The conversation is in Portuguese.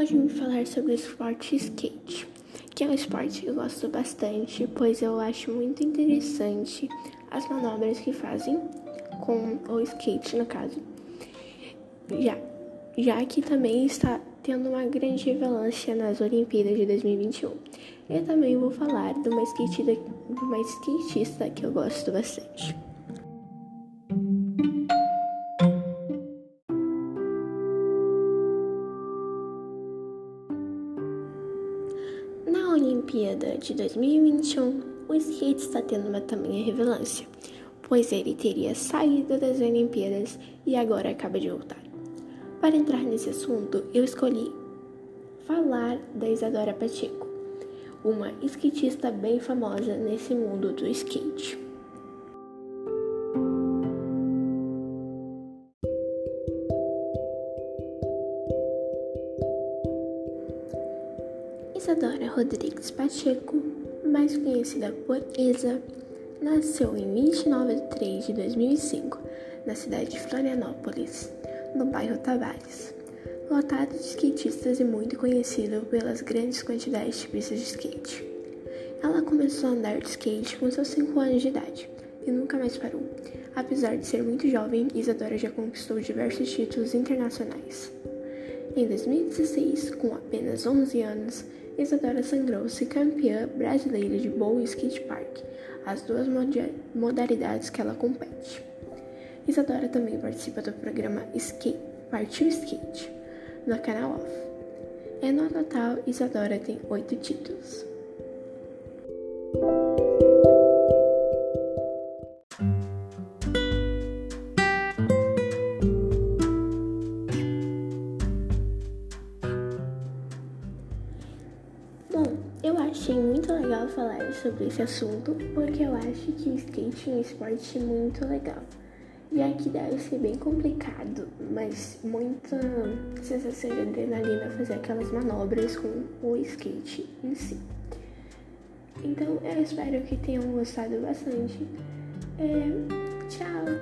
Hoje eu vim falar sobre o esporte skate, que é um esporte que eu gosto bastante, pois eu acho muito interessante as manobras que fazem com o skate, no caso. Já, já que também está tendo uma grande relevância nas Olimpíadas de 2021. Eu também vou falar de uma, skate, de uma skatista que eu gosto bastante. Na Olimpíada de 2021, o skate está tendo uma tamanha relevância, pois ele teria saído das Olimpíadas e agora acaba de voltar. Para entrar nesse assunto, eu escolhi falar da Isadora Pacheco, uma skatista bem famosa nesse mundo do skate. Isadora Rodrigues Pacheco, mais conhecida por Isa, nasceu em 29 de 3 de 2005, na cidade de Florianópolis, no bairro Tavares, lotado de skatistas e muito conhecido pelas grandes quantidades de pistas de skate. Ela começou a andar de skate com seus 5 anos de idade e nunca mais parou. Apesar de ser muito jovem, Isadora já conquistou diversos títulos internacionais. Em 2016, com apenas 11 anos, Isadora sangrou-se campeã brasileira de bowl e skate park, as duas modalidades que ela compete. Isadora também participa do programa Skate, Partiu Skate, no canal Off. E no total, Isadora tem oito títulos. Bom, eu achei muito legal falar sobre esse assunto porque eu acho que o skate é um esporte muito legal. Já que deve ser bem complicado, mas muita sensação de adrenalina fazer aquelas manobras com o skate em si. Então eu espero que tenham gostado bastante. É, tchau!